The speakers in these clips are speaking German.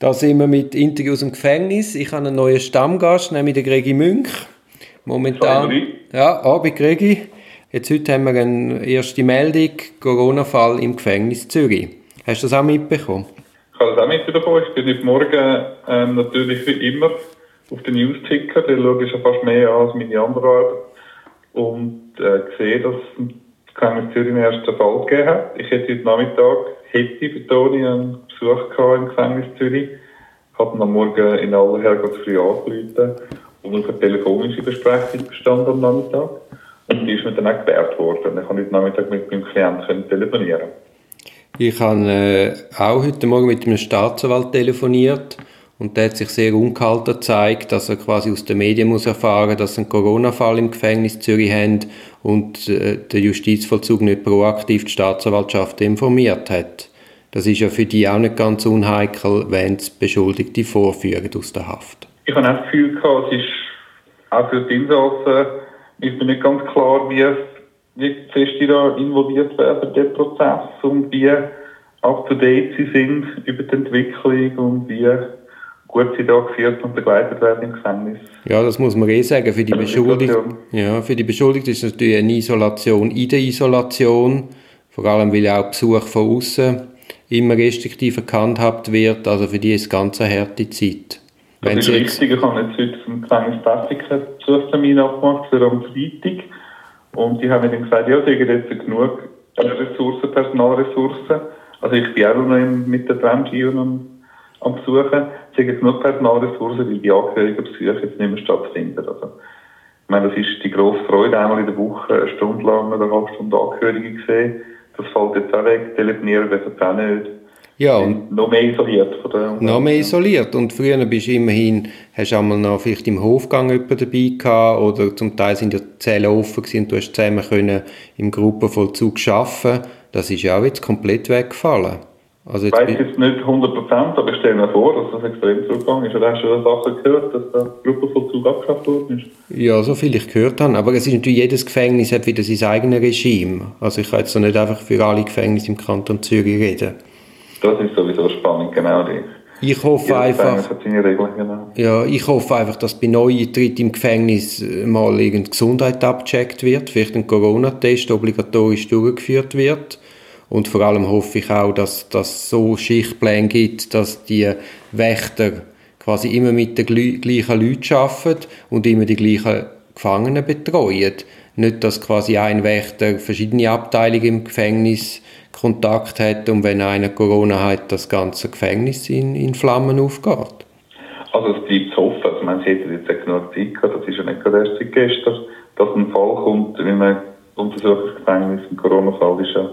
Da sind wir mit Interviews im Gefängnis. Ich habe einen neuen Stammgast, nämlich den Gregi Münch. Momentan. Ja, Abend Gregi. Jetzt heute haben wir eine erste Meldung, Corona-Fall im Gefängnis Zürich. Hast du das auch mitbekommen? Ich habe das auch mitbekommen. Ich bin heute Morgen ähm, natürlich wie immer auf den News-Ticker. Den schaue ich schon fast mehr an als meine andere Arbeit. Und äh, sehe, dass es Gefängnis Zürich einen ersten Fall gegeben hat. Ich hätte heute Nachmittag, hätte betone einen Besuch gehabt im Gefängnis Zürich. Ich habe am Morgen in aller Herrgottsfrüh angerufen und auf eine telefonische Besprechung bestanden am Nachmittag. Und die ist mir dann auch gewährt worden. Ich konnte heute Nachmittag mit meinem Klienten telefonieren. Ich habe äh, auch heute Morgen mit einem Staatsanwalt telefoniert und der hat sich sehr ungehalten gezeigt, dass er quasi aus den Medien muss erfahren, dass sie einen Corona-Fall im Gefängnis Zürich haben und äh, der Justizvollzug nicht proaktiv die Staatsanwaltschaft informiert hat. Das ist ja für die auch nicht ganz unheikel, wenn es Beschuldigte vorführen aus der Haft. Ich habe auch das Gefühl gehabt, es ist auch für die Insassen ist mir nicht ganz klar, wie, wie fest die da involviert werden, in den Prozess und wie up to date sie sind über die Entwicklung und wie gut sie da geführt und begleitet werden im Gefängnis. Ja, das muss man eh sagen. Für die, Beschuldigten, ja, für die Beschuldigten ist es natürlich eine Isolation in der Isolation, vor allem weil auch Besuch von außen immer restriktiver gehandhabt wird. Also für die ist es ganz eine harte Zeit. Wenn ist richtig. Ich habe jetzt heute vom Gefängnis Pfäffiken einen Besuchstermin abgemacht für am Freitag. Und die haben mir dann gesagt, ja, sie haben jetzt genug Ressourcen, Personalressourcen. Also ich bin auch noch mit der Tramgio am Besuchen. Sie haben genug Personalressourcen, weil die Angehörigen Besuche jetzt nicht mehr stattfinden. Also, ich meine, das ist die grosse Freude, einmal in der Woche eine Stunde lang oder eine halbe Stunde Angehörige gesehen. Das fällt jetzt auch weg. Telefonieren wird jetzt auch nicht. Ja, und noch mehr isoliert von der Noch mehr isoliert. Und früher bist du immerhin, hast du einmal noch vielleicht im Hofgang jemanden dabei gehabt, oder zum Teil sind die Zellen offen gewesen und du hast zusammen können im Gruppenvollzug arbeiten. Das ist ja auch jetzt komplett weggefallen. Also ich weiß jetzt nicht 100%, aber ich stelle mir vor, dass das extrem zurückgegangen ist. Oder hast du Sachen gehört, dass der Gruppenvollzug abgeschafft worden ist? Ja, so viel ich gehört habe. Aber es ist natürlich, jedes Gefängnis hat wieder sein eigenes Regime. Also ich kann jetzt nicht einfach für alle Gefängnisse im Kanton Zürich reden. Das ist sowieso spannend, genau die. Ich hoffe einfach, Regeln, genau. ja, ich hoffe einfach, dass bei Neueintritt im Gefängnis mal irgendeine Gesundheit abgecheckt wird, vielleicht ein Corona-Test obligatorisch durchgeführt wird. Und vor allem hoffe ich auch, dass es so Schichtpläne gibt, dass die Wächter quasi immer mit den gleichen Leuten arbeiten und immer die gleichen Gefangenen betreuen. Nicht, dass quasi ein Wächter verschiedene Abteilungen im Gefängnis Kontakt hat und wenn einer Corona hat, das ganze Gefängnis in, in Flammen aufgeht. Also es bleibt zu hoffen. Also man hätte jetzt auch genug Zeit gehabt, das ist ja nicht gerade erst seit gestern, dass ein Fall kommt, wie man Untersuchungsgefängnis, ein Corona-Fall ist ja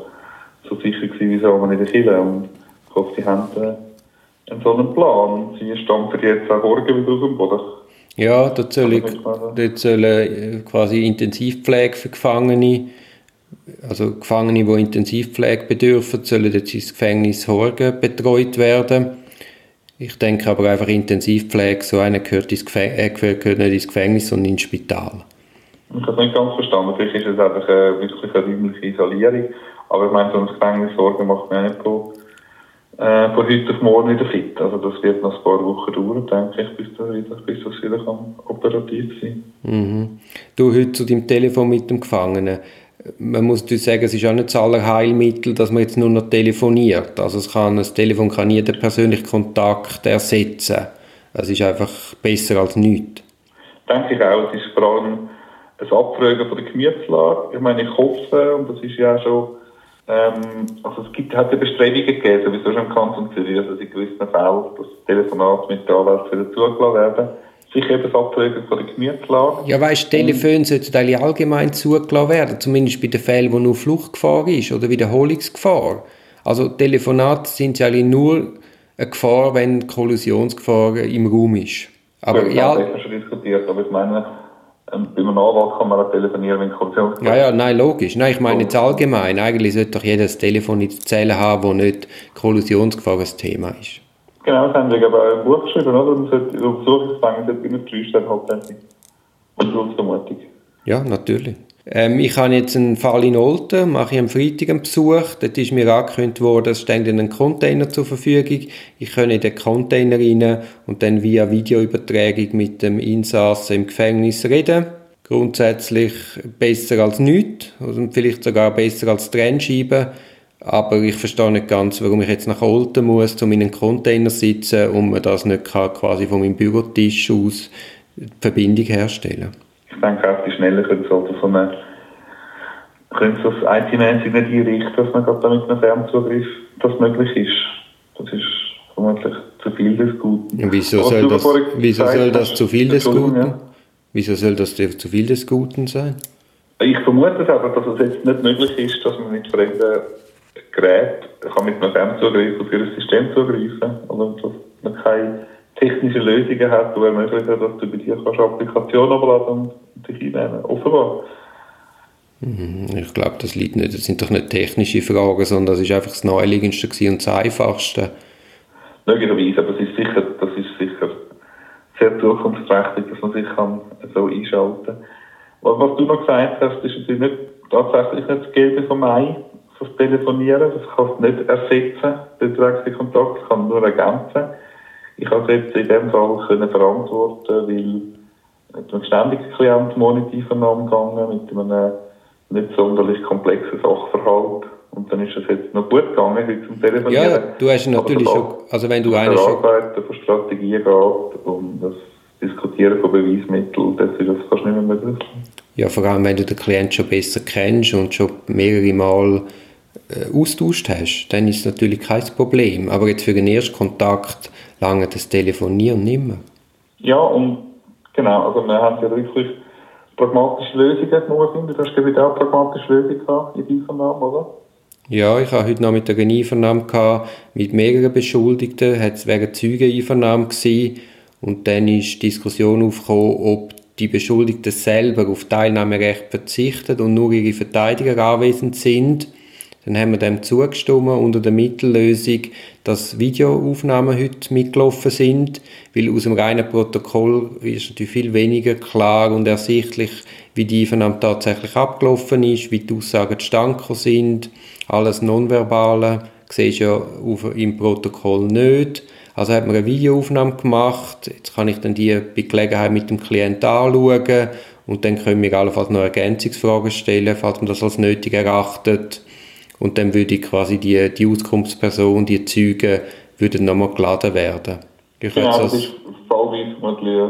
so sicher gewesen wie so in der Kille und ich hoffe, die haben äh, einen so einen Plan und sie stampfen jetzt auch morgen wieder aus dem Boden. Ja, dort soll, dort soll äh, quasi Intensivpflege für Gefangene also Gefangene, die Intensivpflege bedürfen, sollen jetzt ins Gefängnis Horgen betreut werden. Ich denke aber einfach Intensivpflege, so einer gehört, ins äh, gehört nicht ins Gefängnis, sondern ins Spital. Ich habe es nicht ganz verstanden. Vielleicht ist es einfach äh, wirklich eine räumliche Isolierung. Aber ich meine, so ein Gefängnis Sorgen macht man nicht von, äh, von heute auf morgen wieder fit. Also das wird noch ein paar Wochen dauern, denke ich, bis das wieder, bis das wieder kann operativ sein mhm. Du heute zu deinem Telefon mit dem Gefangenen man muss natürlich sagen, es ist auch nicht das Allerheilmittel, dass man jetzt nur noch telefoniert. Also es kann, das Telefon kann jeden persönlichen Kontakt ersetzen. Es ist einfach besser als nichts. Denke ich auch. Es ist vor allem ein Abfragen von der Gemütslage. Ich meine, ich hoffe, und das ist ja auch schon, ähm, also es gibt, hat ja Bestrebungen gegeben, sowieso schon im Kanton Zürich, also in gewissen Fällen, dass Telefonate mit der Anwalt zugelassen werden sich eben abfragen von der Gemütslage. Ja, weißt, Telefone sollten eigentlich allgemein zugelassen werden, zumindest bei den Fällen, wo nur Fluchtgefahr ist oder Wiederholungsgefahr. Also Telefonate sind ja eigentlich nur eine Gefahr, wenn Kollisionsgefahr im Raum ist. Aber ja, das haben wir schon diskutiert, aber ich meine, ähm, bei einem Anwalt kann man auch telefonieren, wenn Kollisionsgefahr Ja, ja, nein, logisch. Nein, ich meine jetzt allgemein. Eigentlich sollte doch jeder ein Telefon in der Zelle haben, wo nicht Kollisionsgefahr ein Thema ist. Genau, das haben wir aber auch ein Buch geschrieben, oder? Man sollte auf Suchungsfang sollte immer drei Stellen sein. Und Berufsvermutung. Ja, natürlich. Ähm, ich habe jetzt einen Fall in Olten, mache ich am Freitag einen Besuch. Dort ist mir angekündigt worden, es steht ein Container zur Verfügung. Ich kann in den Container rein und dann via Videoübertragung mit dem Insassen im Gefängnis reden. Grundsätzlich besser als nichts, und vielleicht sogar besser als Trennscheiben. Aber ich verstehe nicht ganz, warum ich jetzt nach Olten muss, um in einem Container zu sitzen und man das nicht kann, quasi von meinem Bürotisch aus die Verbindung herstellen Ich denke auch, die schneller können sollte von einem können Sie das IT-mäßig nicht einrichten, dass man gerade mit einem Fernzugriff das möglich ist. Das ist vermutlich zu viel des Guten. wieso soll das, wieso soll das zu viel des Guten? Ja. Wieso soll das zu viel des Guten sein? Ich vermute aber, dass es jetzt nicht möglich ist, dass man mit fremden Geräten kann mit einem Fernzugriff auf ihr System zugreifen kann. Oder dass man keine technischen Lösungen hat, die ermöglichen, dass du bei dir kannst Applikationen abladen und dich einnehmen. Offenbar. Mhm, ich glaube, das liegt nicht, das sind doch nicht technische Fragen, sondern das ist einfach das Naheliegendste und das Einfachste. Möglicherweise, aber es ist sicher, das ist sicher sehr zukunftsträchtig, dass man sich kann so einschalten kann. Was du noch gesagt hast, ist natürlich nicht, tatsächlich nicht das Gelbe vom Ei, das Telefonieren. Das kannst du nicht ersetzen, den direkten Kontakt, kann nur ergänzen. Ich habe es jetzt in dem Fall können verantworten, weil mit einem ständigen Klient Monitorvernahme gegangen, mit einem nicht sonderlich komplexen Sachverhalt. Und dann ist es jetzt noch gut gegangen, heute zum Telefonieren. Ja, du hast natürlich schon, also wenn du eine schon... Arbeiten von Strategien geht und das Diskutieren von Beweismitteln, das ist das fast nicht mehr möglich. Ja, vor allem, wenn du den Klienten schon besser kennst und schon mehrere Mal austauscht hast, dann ist es natürlich kein Problem. Aber jetzt für den ersten Kontakt lange das Telefonieren nicht mehr. Ja, und genau, also wir haben ja wirklich pragmatische Lösungen gefunden. Du hast ja auch pragmatische Lösungen gehabt in deinem Namen, oder? Ja, ich habe heute noch mit der Einvernahme mit mehreren Beschuldigten, es wäre Zeugeneinvernahme gewesen und dann ist die Diskussion aufgekommen, ob die Beschuldigten selber auf Teilnahmerecht verzichten und nur ihre Verteidiger anwesend sind. Dann haben wir dem zugestimmt unter der Mittellösung, dass Videoaufnahmen heute mitgelaufen sind, weil aus dem reinen Protokoll ist natürlich viel weniger klar und ersichtlich, wie die Einvernahme tatsächlich abgelaufen ist, wie die Aussagen zustande sind, alles Nonverbale, siehst ja im Protokoll nicht. Also hat man eine Videoaufnahme gemacht, jetzt kann ich dann die bei Gelegenheit mit dem Klienten anschauen und dann können wir allenfalls noch Ergänzungsfragen stellen, falls man das als nötig erachtet. Und dann würde quasi die, die Auskunftsperson, die Zeugen, würden nochmal geladen werden. Ich genau, das ist fallweise vermutlich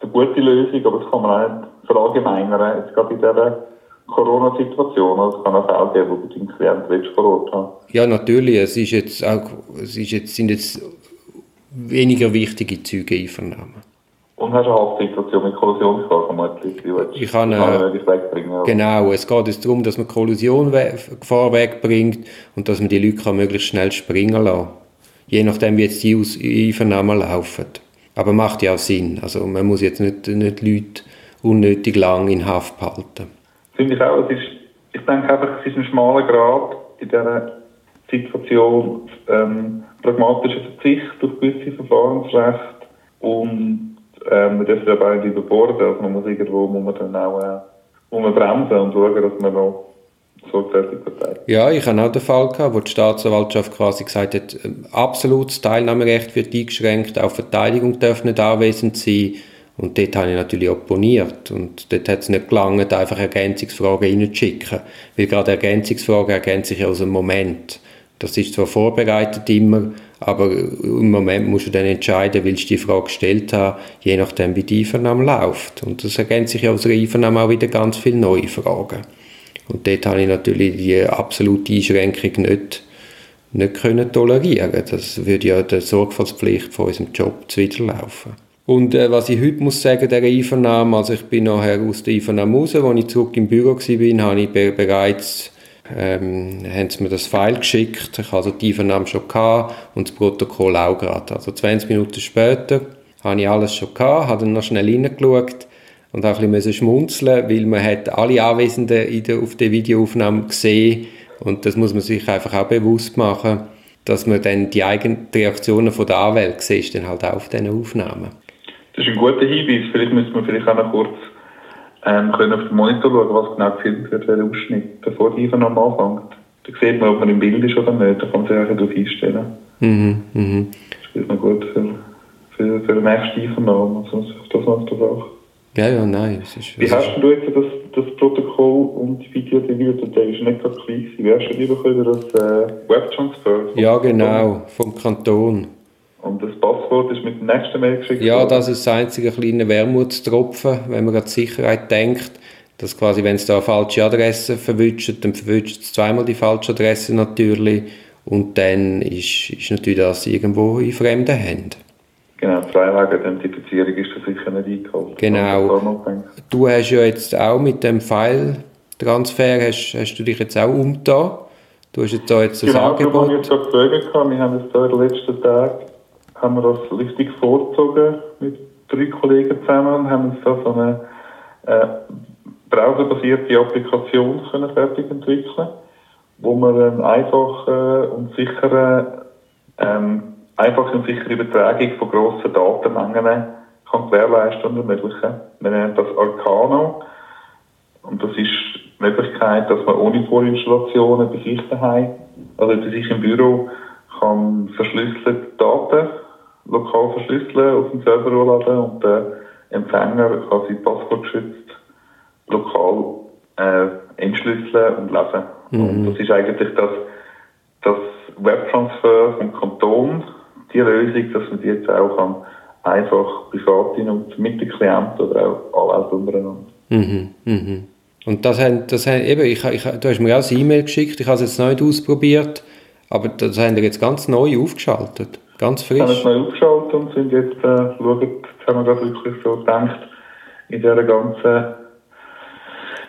eine gute Lösung, aber das kann man auch nicht verallgemeinern, jetzt gerade in dieser Corona-Situation. Also es kann auch Fälle geben, wo du deinen Klienten vor Ort haben Ja, natürlich. Es, ist jetzt auch, es ist jetzt, sind jetzt weniger wichtige Zeugeneinvernahmen. Und hast eine Hauptsituation mit Kollisionsgefahr vermutlich, die ich kann, äh, wegbringen. Genau, es geht jetzt darum, dass man Kollisiongefahr wegbringt und dass man die Leute kann möglichst schnell springen lassen Je nachdem, wie jetzt die Einvernahmen laufen. Aber macht ja auch Sinn. Also man muss jetzt nicht, nicht Leute unnötig lang in Haft behalten. Finde ich auch. Es ist, ich denke einfach, es ist ein schmaler Grad in dieser Situation ähm, pragmatischer Verzicht auf gewisse Verfahrensrechte und ähm, man darf aber auch nicht überborden. Also man muss irgendwo muss man dann auch äh, muss man bremsen und schauen, dass man noch. Ja, ich hatte auch den Fall, gehabt, wo die Staatsanwaltschaft quasi gesagt hat, absolutes Teilnahmerecht wird eingeschränkt, auch Verteidigung darf nicht anwesend sein. Und dort habe ich natürlich opponiert. Und dort hat es nicht gelangt, einfach Ergänzungsfragen reinzuschicken. Weil gerade Ergänzungsfragen ergänzen sich aus dem Moment. Das ist zwar vorbereitet immer, aber im Moment musst du dann entscheiden, willst du die Frage gestellt haben, je nachdem, wie die Einvernahme läuft. Und das ergänzt sich aus der Einvernahme auch wieder ganz viele neue Fragen. Und dort habe ich natürlich die absolute Einschränkung nicht, nicht können tolerieren Das würde ja der Sorgfaltspflicht von unserem Job zuwiderlaufen. Und äh, was ich heute muss sagen, der Einvernahme, also ich bin nachher aus der Einvernahme raus, als ich zurück im Büro war, habe ich bereits ähm, haben sie mir das File geschickt. Ich hatte also die Einvernahme schon gehabt und das Protokoll auch gerade. Also 20 Minuten später habe ich alles schon gehabt, habe dann noch schnell reingeschaut und auch ein bisschen schmunzeln, weil man hat alle Anwesenden in der, auf der Videoaufnahme gesehen und das muss man sich einfach auch bewusst machen, dass man dann die eigenen Reaktionen von der Anwälte sieht, dann halt auch auf diesen Aufnahmen. Das ist ein guter Hinweis. Vielleicht müssen wir vielleicht auch noch kurz ähm, können auf den Monitor schauen, was genau gefilmt wird, welcher Ausschnitt, bevor die Einvernahme anfängt. Da sieht man, ob man im Bild ist oder nicht, da kann man sich auch darauf einstellen. Mhm, mhm. Das ist noch gut für, für, für die nächste Einvernahme, also das macht das auch. Ja, ja, nein. Es ist, Wie hast du jetzt das, das Protokoll und die Video reviewt? Der ist nicht gerade gleich. Wie hast du die bekommen, das äh, Webtransfer? Ja, genau, vom Kanton. Und das Passwort ist mit dem nächsten Mail geschickt Ja, das ist das einzige kleine Wermutstropfen, wenn man an die Sicherheit denkt. Dass quasi, wenn es da eine falsche Adresse verwünscht, dann verwünscht es zweimal die falsche Adresse natürlich. Und dann ist, ist natürlich das irgendwo in fremden Händen. Genau, Zwei-Wege-Identifizierung ist da sicher nicht eingeholt. Genau. Du hast ja jetzt auch mit dem File-Transfer, hast, hast du dich jetzt auch umgetan. Du hast jetzt da jetzt ein genau, Angebot. Genau, ich habe gefragt, wir haben jetzt da in den letzten Tagen haben wir das richtig vorgezogen mit drei Kollegen zusammen und haben uns da so eine äh, browserbasierte Applikation können fertig entwickeln, wo man einen einfachen und sicheren, ähm, einfache und sichere Übertragung von grossen Datenmengen kann gewährleisten und ermöglichen. Wir nennen das Arcano und das ist die Möglichkeit, dass man ohne Vorinstallationen bei sich daheim, also bei sich im Büro, kann verschlüsselte Daten lokal verschlüsseln, auf dem Server laden und der Empfänger kann sie passwortgeschützt lokal äh, entschlüsseln und lesen. Mhm. Und das ist eigentlich das, das Webtransfer vom Kanton, die Lösung, dass man die jetzt auch kann, einfach privat und mit den Klienten oder auch alle untereinander. Mhm. Mhm. Und das haben, das haben eben, ich, ich, du hast mir auch ein E-Mail geschickt, ich habe es jetzt noch nicht ausprobiert, aber das haben wir jetzt ganz neu aufgeschaltet. Ganz frisch. Wir haben es neu aufgeschaltet und sind jetzt, äh, schauen, jetzt haben wir gerade wirklich so gedacht, in dieser ganzen,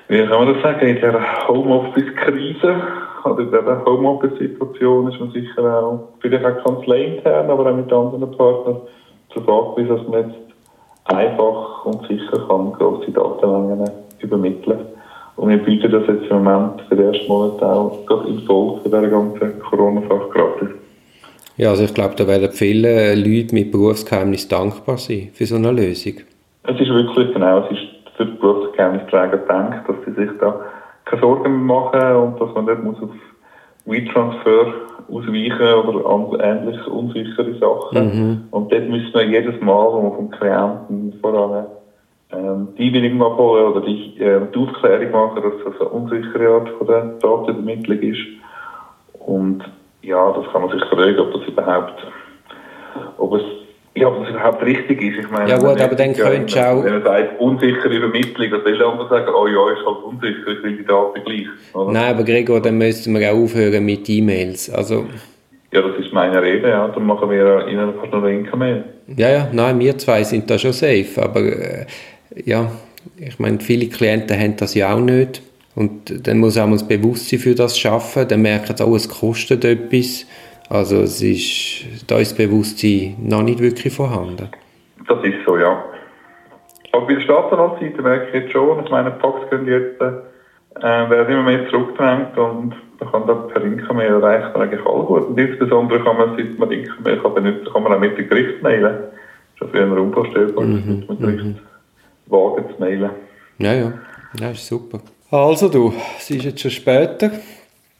wie kann man das sagen, in dieser Homeoffice-Krise, oder in dieser Homeoffice-Situation ist man sicher auch, vielleicht auch kanzleiintern, aber auch mit anderen Partnern, zur Frage, dass man jetzt einfach und sicher kann grosse Datenmengen übermitteln. Und wir bieten das jetzt im Moment für den ersten Monat auch gerade im Folge von dieser ganzen Corona-Sache gratis. Ja, also ich glaube, da werden viele Leute mit Berufsgeheimnis dankbar sein für so eine Lösung. Es ist wirklich genau, es ist für die Berufsgeheimnisträger gedacht, dass sie sich da keine Sorgen machen und dass man nicht muss auf WeTransfer ausweichen oder ähnlich unsichere Sachen. Mhm. Und dort müssen wir jedes Mal, wo wir vom Klienten voran ähm, die Einwilligung abholen oder die, äh, die Aufklärung machen, dass das eine unsichere Art von der Datenübermittlung ist. Und ja, das kann man sich fragen, ob das überhaupt, ob es, ja, ob das überhaupt richtig ist. Ich meine, ja gut, aber dann könntest du auch... Wenn man sagt, unsichere Übermittlung, dann will andere sagen, oh ja, ist halt unsicher, ich will die Daten gleich. Oder? Nein, aber Gregor, dann müssten wir auch aufhören mit E-Mails, also... Ja, das ist meine Rede, ja, dann machen wir Ihnen fast noch eine Mail. Ja, ja, nein, wir zwei sind da schon safe, aber äh, ja, ich meine, viele Klienten haben das ja auch nicht. Und dann muss auch das Bewusstsein für das schaffen. Dann merken sie auch, es kostet etwas. Also es ist, da ist das Bewusstsein noch nicht wirklich vorhanden. Das ist so, ja. Aber bei der Staatsanwaltsseite merke ich jetzt schon, ich meine, Fax können jetzt, äh, werden immer mehr zurückgedrängt und man kann dann per Inka-Mail erreichen eigentlich alle gut. Und insbesondere kann man, seit man Inka-Mail benutzen kann man auch mit dem Gericht mailen. Das ist früher unvorstellbar, mhm. mit dem Gericht mhm. wagen zu mailen. Ja, ja, ja, ist super. Also du, es ist jetzt schon später.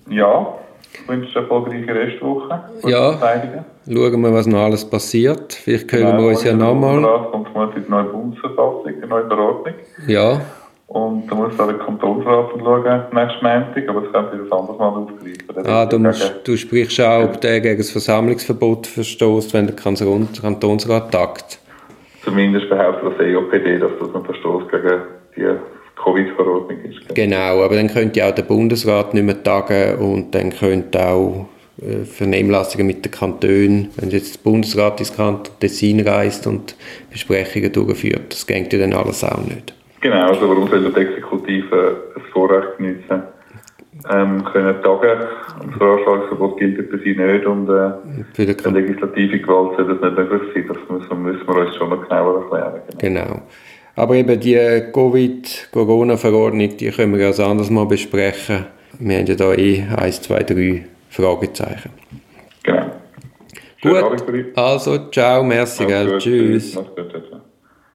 Ja, ich wünsche eine erfolgreiche Restwoche. Ja, schauen wir, was noch alles passiert. Vielleicht hören genau, wir uns ja nochmal. kommt mal die neue Bundesverfassung, die neue Verordnung. Ja. Und da muss auch der Kantonsrat schauen, nächsten Montag, aber das könnte das anderes Mal aufgreifen. Ah, du, musst, du sprichst auch, ob der gegen das Versammlungsverbot verstößt, wenn der Kantonsrat tagt. Zumindest behauptet das EOPD, dass das ein Verstoß gegen die Covid-Verordnung ist. Genau, aber dann könnte auch der Bundesrat nicht mehr tagen und dann könnte auch äh, Vernehmlassungen mit den Kantonen, wenn jetzt der Bundesrat ins Kanton Tessin reist und Besprechungen durchführt, das geht ja dann alles auch nicht. Genau, also warum soll die Exekutive das Vorrecht genießen? Ähm, können tagen und das Veranstaltungsverbot gilt für sie nicht und äh, für die legislative Gewalt soll das nicht möglich sein. Das müssen, müssen wir uns schon noch genauer erklären. Genau. genau. Aber eben die Covid-Corona-Verordnung, die können wir als anderes mal besprechen. Wir haben ja da eh 1, 2, 3 Fragezeichen. Genau. Gut, also ciao, merci, gell. Tschüss.